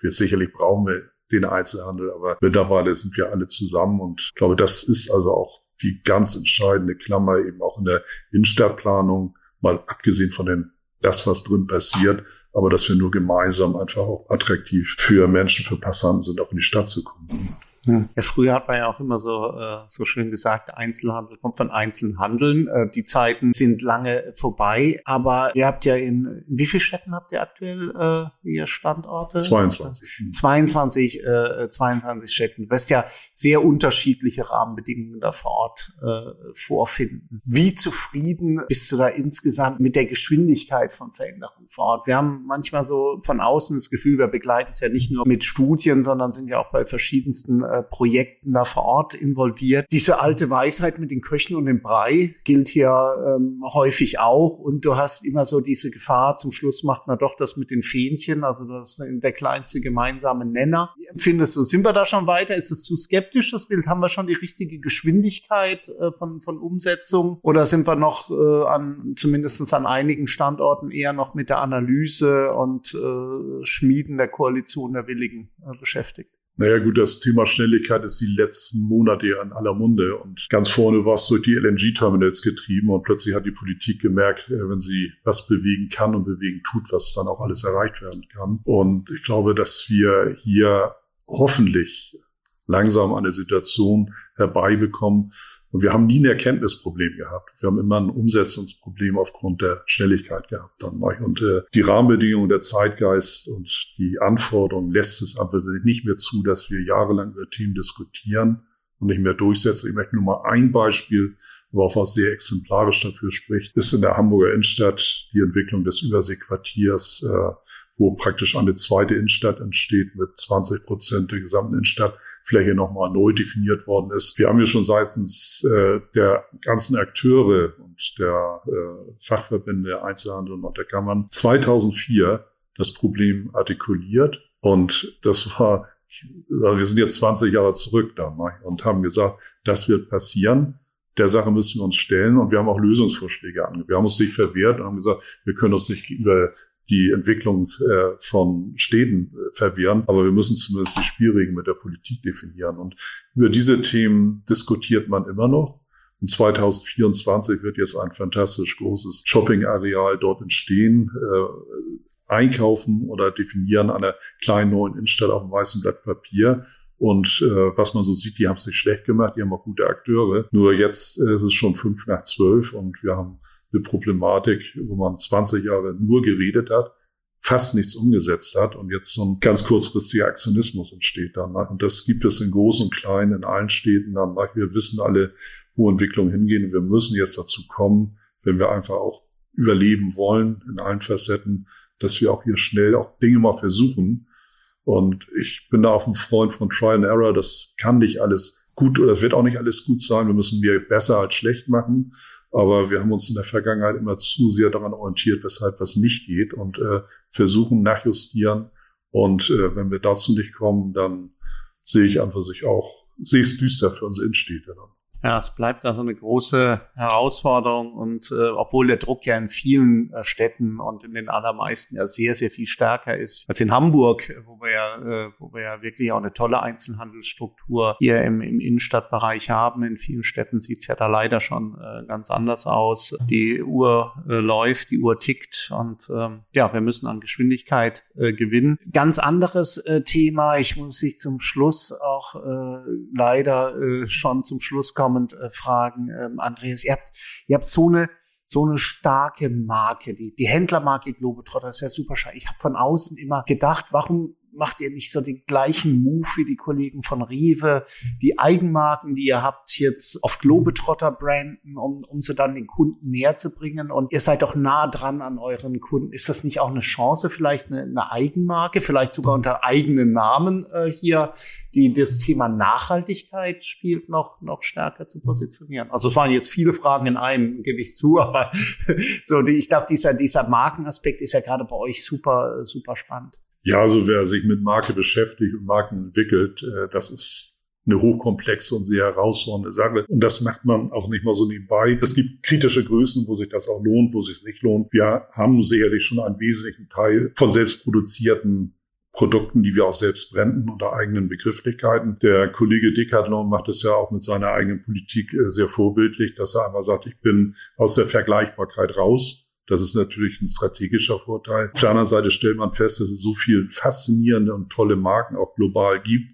wir sicherlich brauchen wir den Einzelhandel. Aber mittlerweile sind wir alle zusammen und ich glaube, das ist also auch die ganz entscheidende Klammer eben auch in der Innenstadtplanung, mal abgesehen von den das, was drin passiert, aber dass wir nur gemeinsam einfach auch attraktiv für Menschen, für Passanten sind, auch in die Stadt zu kommen. Ja. früher hat man ja auch immer so, äh, so schön gesagt, Einzelhandel kommt von Einzelhandeln. Äh, die Zeiten sind lange vorbei, aber ihr habt ja in, in wie vielen Städten habt ihr aktuell äh, ihr Standorte? 22. 22, äh, 22 Städten. Du wirst ja sehr unterschiedliche Rahmenbedingungen da vor Ort äh, vorfinden. Wie zufrieden bist du da insgesamt mit der Geschwindigkeit von Veränderungen vor Ort? Wir haben manchmal so von außen das Gefühl, wir begleiten es ja nicht nur mit Studien, sondern sind ja auch bei verschiedensten äh, Projekten da vor Ort involviert. Diese alte Weisheit mit den Köchen und dem Brei gilt hier ähm, häufig auch. Und du hast immer so diese Gefahr, zum Schluss macht man doch das mit den Fähnchen, also das ist der kleinste gemeinsame Nenner. Wie empfindest du, sind wir da schon weiter? Ist es zu skeptisch, das Bild? Haben wir schon die richtige Geschwindigkeit äh, von, von Umsetzung? Oder sind wir noch äh, an, zumindest an einigen Standorten eher noch mit der Analyse und äh, Schmieden der Koalition der Willigen äh, beschäftigt? Naja gut, das Thema Schnelligkeit ist die letzten Monate ja in aller Munde und ganz vorne war es durch die LNG-Terminals getrieben und plötzlich hat die Politik gemerkt, äh, wenn sie was bewegen kann und bewegen tut, was dann auch alles erreicht werden kann. Und ich glaube, dass wir hier hoffentlich langsam eine Situation herbeibekommen, und wir haben nie ein Erkenntnisproblem gehabt. Wir haben immer ein Umsetzungsproblem aufgrund der Schnelligkeit gehabt. Dann. Und äh, die Rahmenbedingungen, der Zeitgeist und die Anforderungen lässt es aber nicht mehr zu, dass wir jahrelang über Themen diskutieren und nicht mehr durchsetzen. Ich möchte nur mal ein Beispiel, worauf was sehr exemplarisch dafür spricht, ist in der Hamburger Innenstadt die Entwicklung des Überseequartiers äh, wo praktisch eine zweite Innenstadt entsteht mit 20 Prozent der gesamten Innenstadtfläche nochmal neu definiert worden ist. Wir haben ja schon seitens äh, der ganzen Akteure und der äh, Fachverbände Einzelhandel und der Kammern 2004 das Problem artikuliert und das war wir sind jetzt 20 Jahre zurück da ne, und haben gesagt, das wird passieren. Der Sache müssen wir uns stellen und wir haben auch Lösungsvorschläge angegeben. Wir haben uns nicht verwehrt und haben gesagt, wir können uns nicht über die Entwicklung äh, von Städten äh, verwehren, aber wir müssen zumindest die Spielregeln mit der Politik definieren. Und über diese Themen diskutiert man immer noch. Und 2024 wird jetzt ein fantastisch großes Shoppingareal dort entstehen. Äh, einkaufen oder definieren einer kleinen neuen Innenstadt auf einem weißen Blatt Papier. Und äh, was man so sieht, die haben es nicht schlecht gemacht, die haben auch gute Akteure. Nur jetzt äh, ist es schon fünf nach zwölf und wir haben eine Problematik, wo man 20 Jahre nur geredet hat, fast nichts umgesetzt hat und jetzt so ein ganz kurzfristiger Aktionismus entsteht dann. Ne? Und das gibt es in großen und kleinen, in allen Städten dann. Ne? Wir wissen alle, wo Entwicklungen hingehen wir müssen jetzt dazu kommen, wenn wir einfach auch überleben wollen in allen Facetten, dass wir auch hier schnell auch Dinge mal versuchen. Und ich bin da auch ein Freund von Try and Error. Das kann nicht alles gut oder wird auch nicht alles gut sein. Wir müssen mehr besser als schlecht machen. Aber wir haben uns in der Vergangenheit immer zu sehr daran orientiert, weshalb was nicht geht und äh, versuchen nachjustieren. Und äh, wenn wir dazu nicht kommen, dann sehe ich einfach sich auch, sehe es düster für unsere Innenstädte dann. Ja, es bleibt also eine große Herausforderung und äh, obwohl der Druck ja in vielen äh, Städten und in den allermeisten ja sehr, sehr viel stärker ist als in Hamburg, wo wir ja, äh, wo wir ja wirklich auch eine tolle Einzelhandelsstruktur hier im, im Innenstadtbereich haben. In vielen Städten sieht's ja da leider schon äh, ganz anders aus. Die Uhr äh, läuft, die Uhr tickt und ähm, ja, wir müssen an Geschwindigkeit äh, gewinnen. Ganz anderes äh, Thema, ich muss sich zum Schluss auch äh, leider äh, schon zum Schluss kommen kommend äh, fragen, ähm, Andreas, ihr habt, ihr habt so eine so eine starke Marke, die, die Händlermarke Globetrotter ist ja super schade. Ich habe von außen immer gedacht, warum macht ihr nicht so den gleichen Move wie die Kollegen von Rewe, die Eigenmarken, die ihr habt, jetzt auf Globetrotter branden, um, um sie dann den Kunden näher zu bringen? Und ihr seid doch nah dran an euren Kunden. Ist das nicht auch eine Chance, vielleicht eine, eine Eigenmarke, vielleicht sogar unter eigenen Namen äh, hier, die das Thema Nachhaltigkeit spielt, noch, noch stärker zu positionieren? Also es waren jetzt viele Fragen in einem, gebe ich zu, aber so, die, ich glaube, dieser, dieser Markenaspekt ist ja gerade bei euch super, super spannend. Ja, also wer sich mit Marke beschäftigt und Marken entwickelt, äh, das ist eine hochkomplexe und sehr herausfordernde Sache. Und das macht man auch nicht mal so nebenbei. Es gibt kritische Größen, wo sich das auch lohnt, wo sich es nicht lohnt. Wir haben sicherlich schon einen wesentlichen Teil von selbstproduzierten Produkten, die wir auch selbst branden unter eigenen Begrifflichkeiten. Der Kollege Decathlon macht es ja auch mit seiner eigenen Politik äh, sehr vorbildlich, dass er einmal sagt, ich bin aus der Vergleichbarkeit raus das ist natürlich ein strategischer Vorteil. Auf der anderen Seite stellt man fest, dass es so viel faszinierende und tolle Marken auch global gibt,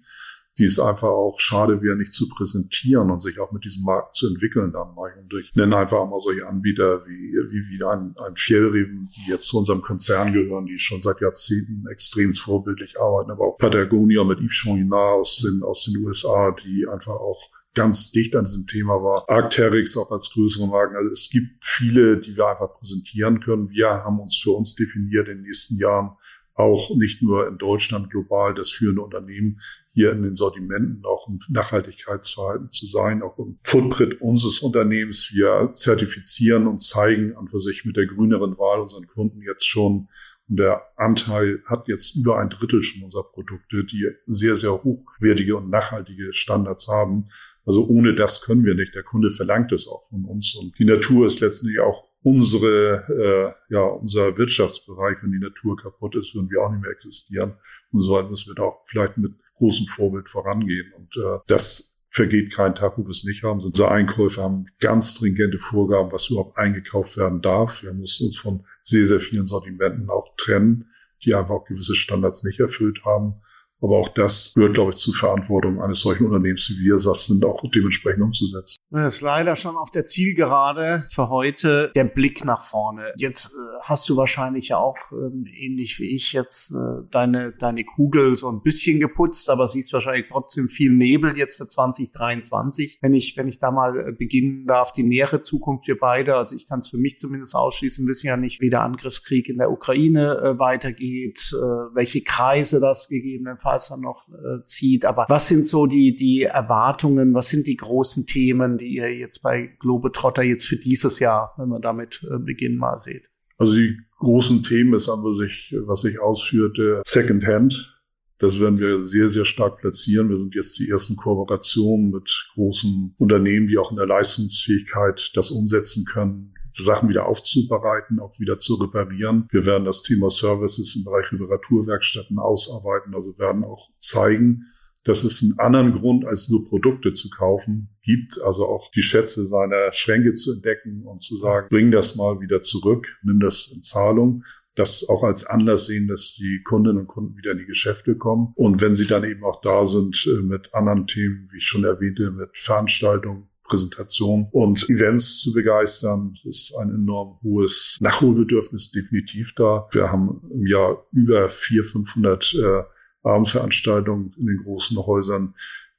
die es einfach auch schade wäre, nicht zu präsentieren und sich auch mit diesem Markt zu entwickeln dann. Und ich nenne einfach mal solche Anbieter wie, wie, wie ein, ein Fjellreven, die jetzt zu unserem Konzern gehören, die schon seit Jahrzehnten extrem vorbildlich arbeiten, aber auch Patagonia mit Yves Chouinard aus den, aus den USA, die einfach auch ganz dicht an diesem Thema war. Arcteryx auch als größere Marken. Also es gibt viele, die wir einfach präsentieren können. Wir haben uns für uns definiert in den nächsten Jahren auch nicht nur in Deutschland global das führende Unternehmen hier in den Sortimenten auch im Nachhaltigkeitsverhalten zu sein, auch im Footprint unseres Unternehmens. Wir zertifizieren und zeigen an für sich mit der grüneren Wahl unseren Kunden jetzt schon und der Anteil hat jetzt über ein Drittel schon unserer Produkte, die sehr, sehr hochwertige und nachhaltige Standards haben. Also ohne das können wir nicht. Der Kunde verlangt es auch von uns. Und die Natur ist letztendlich auch unsere, äh, ja, unser Wirtschaftsbereich. Wenn die Natur kaputt ist, würden wir auch nicht mehr existieren. Und so müssen wir da auch vielleicht mit großem Vorbild vorangehen. Und äh, das vergeht kein Tag, wo wir es nicht haben. Unsere Einkäufer haben ganz stringente Vorgaben, was überhaupt eingekauft werden darf. Wir mussten uns von sehr, sehr vielen Sortimenten auch trennen, die einfach auch gewisse Standards nicht erfüllt haben. Aber auch das gehört, glaube ich, zur Verantwortung eines solchen Unternehmens wie wir, das sind auch dementsprechend umzusetzen. Das ist leider schon auf der Zielgerade für heute der Blick nach vorne. Jetzt äh, hast du wahrscheinlich ja auch ähm, ähnlich wie ich jetzt äh, deine, deine Kugel so ein bisschen geputzt, aber siehst wahrscheinlich trotzdem viel Nebel jetzt für 2023. Wenn ich, wenn ich da mal äh, beginnen darf, die nähere Zukunft wir beide, also ich kann es für mich zumindest ausschließen, wissen ja nicht, wie der Angriffskrieg in der Ukraine äh, weitergeht, äh, welche Kreise das gegebenenfalls dann noch äh, zieht. Aber was sind so die, die Erwartungen, was sind die großen Themen? die ihr jetzt bei Globetrotter jetzt für dieses Jahr, wenn wir damit äh, beginnen, mal seht? Also die großen Themen ist aber sich, was ich ausführte, Secondhand. Das werden wir sehr, sehr stark platzieren. Wir sind jetzt die ersten Kooperationen mit großen Unternehmen, die auch in der Leistungsfähigkeit das umsetzen können, Sachen wieder aufzubereiten, auch wieder zu reparieren. Wir werden das Thema Services im Bereich Reparaturwerkstätten ausarbeiten, also werden auch zeigen, dass es einen anderen Grund als nur Produkte zu kaufen gibt, also auch die Schätze seiner Schränke zu entdecken und zu sagen, bring das mal wieder zurück, nimm das in Zahlung das auch als Anlass sehen, dass die Kundinnen und Kunden wieder in die Geschäfte kommen. Und wenn sie dann eben auch da sind äh, mit anderen Themen, wie ich schon erwähnte, mit Veranstaltungen, Präsentationen und Events zu begeistern, ist ein enorm hohes Nachholbedürfnis definitiv da. Wir haben im Jahr über 400, 500 äh, Abendveranstaltungen in den großen Häusern,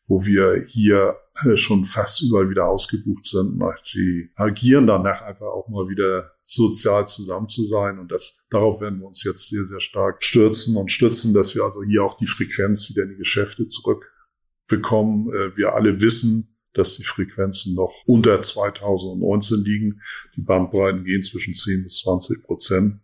wo wir hier äh, schon fast überall wieder ausgebucht sind. Die agieren danach einfach auch mal wieder sozial zusammen zu sein. Und das, darauf werden wir uns jetzt sehr, sehr stark stürzen und stützen, dass wir also hier auch die Frequenz wieder in die Geschäfte zurückbekommen. Äh, wir alle wissen, dass die Frequenzen noch unter 2019 liegen. Die Bandbreiten gehen zwischen 10 bis 20 Prozent.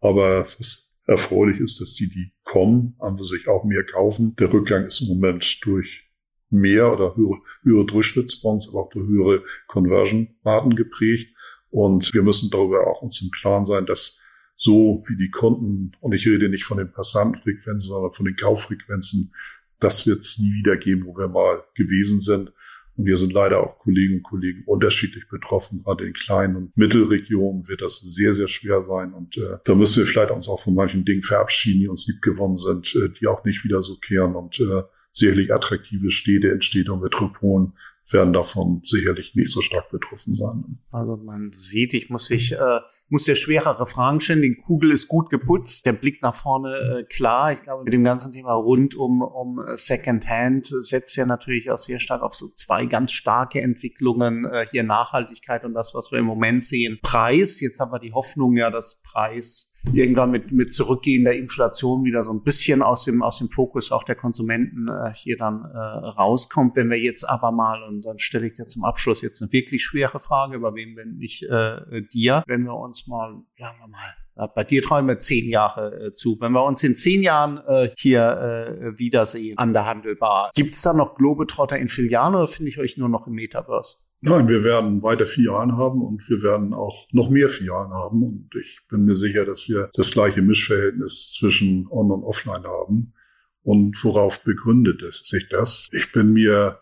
Aber es ist Erfreulich ist, dass die, die kommen, haben wir sich auch mehr kaufen. Der Rückgang ist im Moment durch mehr oder höhere, höhere Durchschnittsbonds, aber auch durch höhere Conversion-Raten geprägt. Und wir müssen darüber auch uns im Klaren sein, dass so wie die Kunden, und ich rede nicht von den Passantenfrequenzen, sondern von den Kauffrequenzen, das wird es nie wieder geben, wo wir mal gewesen sind. Und hier sind leider auch Kolleginnen und Kollegen unterschiedlich betroffen. Gerade in kleinen und Mittelregionen wird das sehr, sehr schwer sein. Und äh, da müssen wir vielleicht uns auch von manchen Dingen verabschieden, die uns liebgewonnen sind, äh, die auch nicht wieder so kehren. Und äh, sicherlich attraktive Städte und Metropolen werden davon sicherlich nicht so stark betroffen sein. Also man sieht, ich muss sich äh, muss der schwerere Fragen stellen. Die Kugel ist gut geputzt, der Blick nach vorne äh, klar. Ich glaube, mit dem ganzen Thema rund um um Second Hand setzt ja natürlich auch sehr stark auf so zwei ganz starke Entwicklungen äh, hier Nachhaltigkeit und das, was wir im Moment sehen. Preis. Jetzt haben wir die Hoffnung ja, dass Preis irgendwann mit, mit zurückgehender Inflation wieder so ein bisschen aus dem, aus dem Fokus auch der Konsumenten äh, hier dann äh, rauskommt. Wenn wir jetzt aber mal, und dann stelle ich jetzt zum Abschluss jetzt eine wirklich schwere Frage, bei wem wenn nicht äh, dir, wenn wir uns mal, sagen wir mal, bei dir träumen wir zehn Jahre äh, zu. Wenn wir uns in zehn Jahren äh, hier äh, wiedersehen an der Handelbar, gibt es da noch Globetrotter in Filialen oder finde ich euch nur noch im Metaverse? Nein, wir werden weiter Filialen haben und wir werden auch noch mehr Filialen haben. Und ich bin mir sicher, dass wir das gleiche Mischverhältnis zwischen On- und Offline haben. Und worauf begründet es sich das? Ich bin mir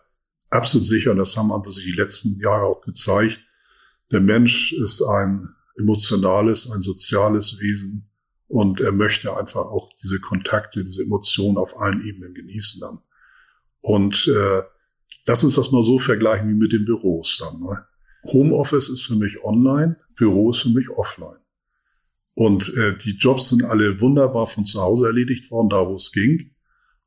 absolut sicher, und das haben einfach sich die letzten Jahre auch gezeigt, der Mensch ist ein emotionales, ein soziales Wesen und er möchte einfach auch diese Kontakte, diese Emotionen auf allen Ebenen genießen dann. Und äh, Lass uns das mal so vergleichen wie mit den Büros dann. Ne? Homeoffice ist für mich online, Büro ist für mich offline. Und äh, die Jobs sind alle wunderbar von zu Hause erledigt worden, da wo es ging.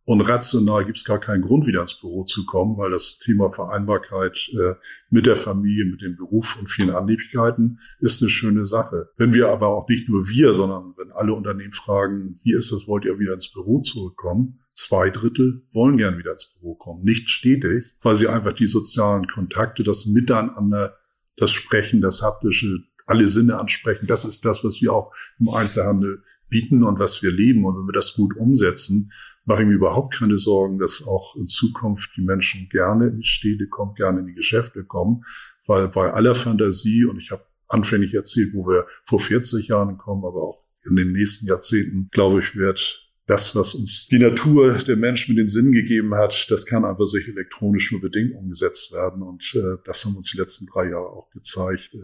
Und rational gibt es gar keinen Grund, wieder ins Büro zu kommen, weil das Thema Vereinbarkeit äh, mit der Familie, mit dem Beruf und vielen Annehmlichkeiten ist eine schöne Sache. Wenn wir aber auch nicht nur wir, sondern wenn alle Unternehmen fragen, wie ist das, wollt ihr wieder ins Büro zurückkommen? Zwei Drittel wollen gern wieder ins Büro kommen. Nicht stetig, weil sie einfach die sozialen Kontakte, das Miteinander, das Sprechen, das Haptische, alle Sinne ansprechen. Das ist das, was wir auch im Einzelhandel bieten und was wir leben. Und wenn wir das gut umsetzen, mache ich mir überhaupt keine Sorgen, dass auch in Zukunft die Menschen gerne in die Städte kommen, gerne in die Geschäfte kommen, weil bei aller Fantasie, und ich habe anfänglich erzählt, wo wir vor 40 Jahren kommen, aber auch in den nächsten Jahrzehnten, glaube ich, wird das, was uns die Natur, der Mensch mit den Sinn gegeben hat, das kann einfach sich elektronisch nur bedingt umgesetzt werden. Und äh, das haben uns die letzten drei Jahre auch gezeigt. Äh,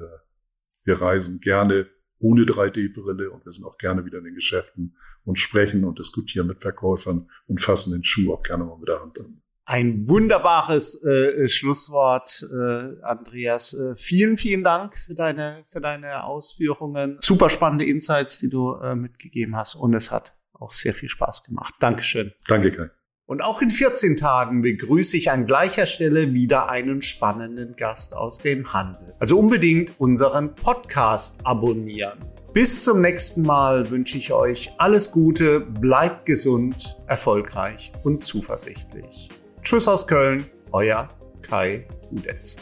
wir reisen gerne ohne 3D-Brille und wir sind auch gerne wieder in den Geschäften und sprechen und diskutieren mit Verkäufern und fassen den Schuh auch gerne mal mit der Hand an. Ein wunderbares äh, Schlusswort, äh, Andreas. Äh, vielen, vielen Dank für deine, für deine Ausführungen. Super spannende Insights, die du äh, mitgegeben hast und es hat auch sehr viel Spaß gemacht. Dankeschön. Danke, Kai. Und auch in 14 Tagen begrüße ich an gleicher Stelle wieder einen spannenden Gast aus dem Handel. Also unbedingt unseren Podcast abonnieren. Bis zum nächsten Mal wünsche ich euch alles Gute, bleibt gesund, erfolgreich und zuversichtlich. Tschüss aus Köln, euer Kai Udetz.